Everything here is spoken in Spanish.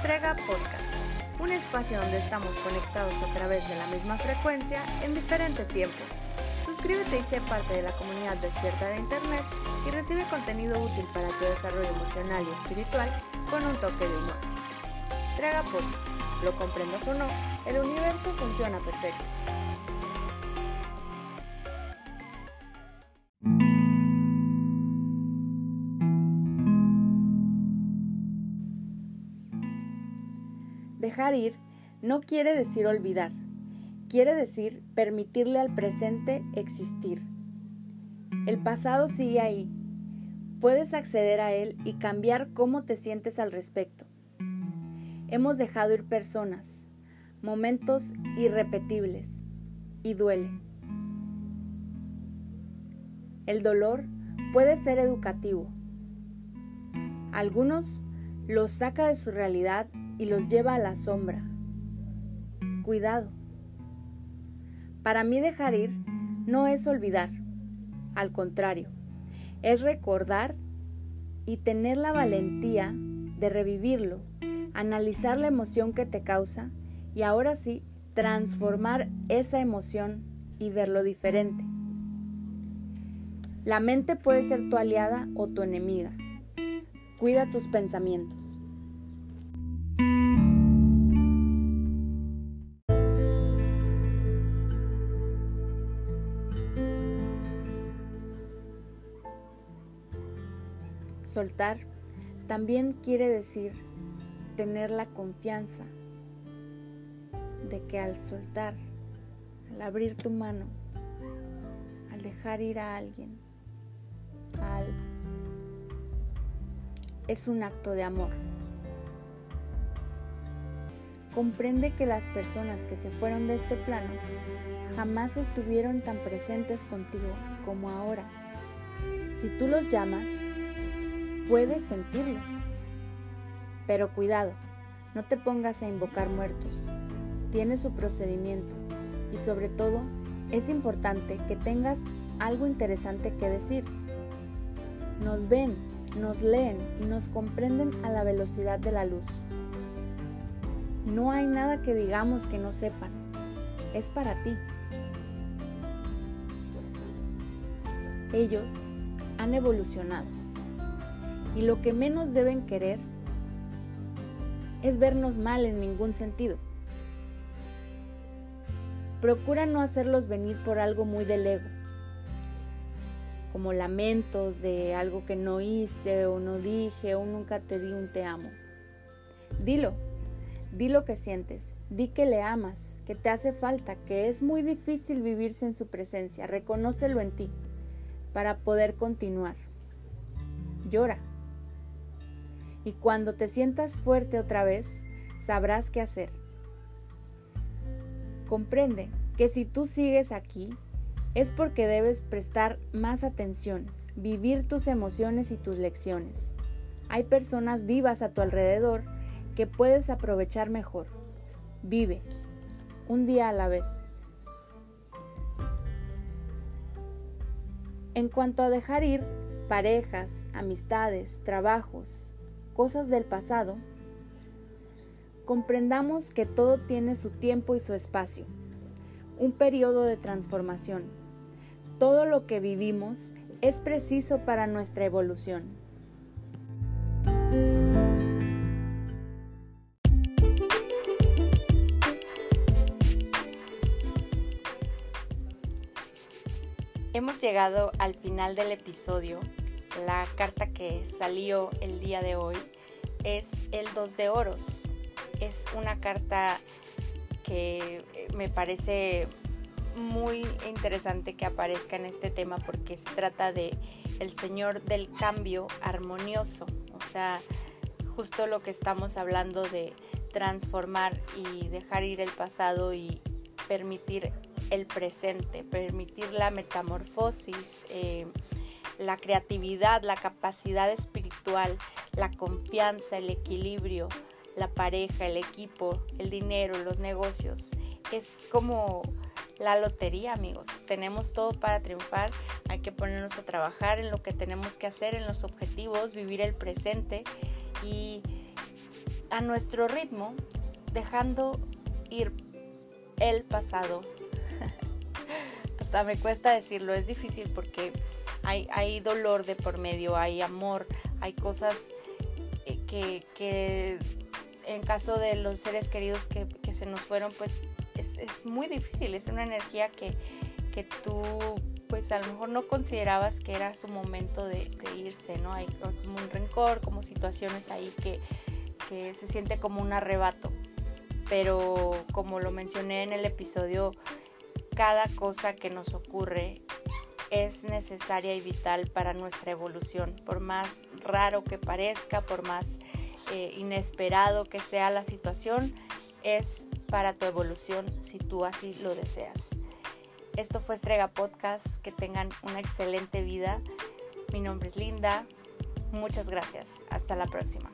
Strega Podcast, un espacio donde estamos conectados a través de la misma frecuencia en diferente tiempo. Suscríbete y sé parte de la comunidad despierta de Internet y recibe contenido útil para tu desarrollo emocional y espiritual con un toque de humor. Strega Podcast, lo comprendas o no, el universo funciona perfecto. Dejar ir no quiere decir olvidar, quiere decir permitirle al presente existir. El pasado sigue ahí. Puedes acceder a él y cambiar cómo te sientes al respecto. Hemos dejado ir personas, momentos irrepetibles, y duele. El dolor puede ser educativo. Algunos los saca de su realidad y los lleva a la sombra. Cuidado. Para mí dejar ir no es olvidar, al contrario, es recordar y tener la valentía de revivirlo, analizar la emoción que te causa y ahora sí transformar esa emoción y verlo diferente. La mente puede ser tu aliada o tu enemiga. Cuida tus pensamientos. Soltar también quiere decir tener la confianza de que al soltar, al abrir tu mano, al dejar ir a alguien, a es un acto de amor. Comprende que las personas que se fueron de este plano jamás estuvieron tan presentes contigo como ahora. Si tú los llamas, puedes sentirlos. Pero cuidado, no te pongas a invocar muertos. Tiene su procedimiento y sobre todo es importante que tengas algo interesante que decir. Nos ven, nos leen y nos comprenden a la velocidad de la luz. No hay nada que digamos que no sepan. Es para ti. Ellos han evolucionado y lo que menos deben querer es vernos mal en ningún sentido. Procura no hacerlos venir por algo muy del ego, como lamentos de algo que no hice o no dije o nunca te di un te amo. Dilo, di lo que sientes, di que le amas, que te hace falta, que es muy difícil vivir sin su presencia, reconócelo en ti para poder continuar. Llora y cuando te sientas fuerte otra vez, sabrás qué hacer. Comprende que si tú sigues aquí, es porque debes prestar más atención, vivir tus emociones y tus lecciones. Hay personas vivas a tu alrededor que puedes aprovechar mejor. Vive, un día a la vez. En cuanto a dejar ir parejas, amistades, trabajos, cosas del pasado, comprendamos que todo tiene su tiempo y su espacio, un periodo de transformación. Todo lo que vivimos es preciso para nuestra evolución. Hemos llegado al final del episodio la carta que salió el día de hoy es el 2 de oros. Es una carta que me parece muy interesante que aparezca en este tema porque se trata de el Señor del cambio armonioso, o sea, justo lo que estamos hablando de transformar y dejar ir el pasado y permitir el presente, permitir la metamorfosis, eh, la creatividad, la capacidad espiritual, la confianza, el equilibrio, la pareja, el equipo, el dinero, los negocios. Es como la lotería, amigos. Tenemos todo para triunfar. Hay que ponernos a trabajar en lo que tenemos que hacer, en los objetivos, vivir el presente y a nuestro ritmo, dejando ir el pasado. Me cuesta decirlo, es difícil porque hay, hay dolor de por medio, hay amor, hay cosas eh, que, que en caso de los seres queridos que, que se nos fueron, pues es, es, muy difícil, es una energía que, que tú pues a lo mejor no considerabas que era su momento de, de irse, ¿no? Hay como un rencor, como situaciones ahí que, que se siente como un arrebato. Pero como lo mencioné en el episodio, cada cosa que nos ocurre es necesaria y vital para nuestra evolución, por más raro que parezca, por más eh, inesperado que sea la situación, es para tu evolución si tú así lo deseas. Esto fue Estrega Podcast, que tengan una excelente vida. Mi nombre es Linda, muchas gracias, hasta la próxima.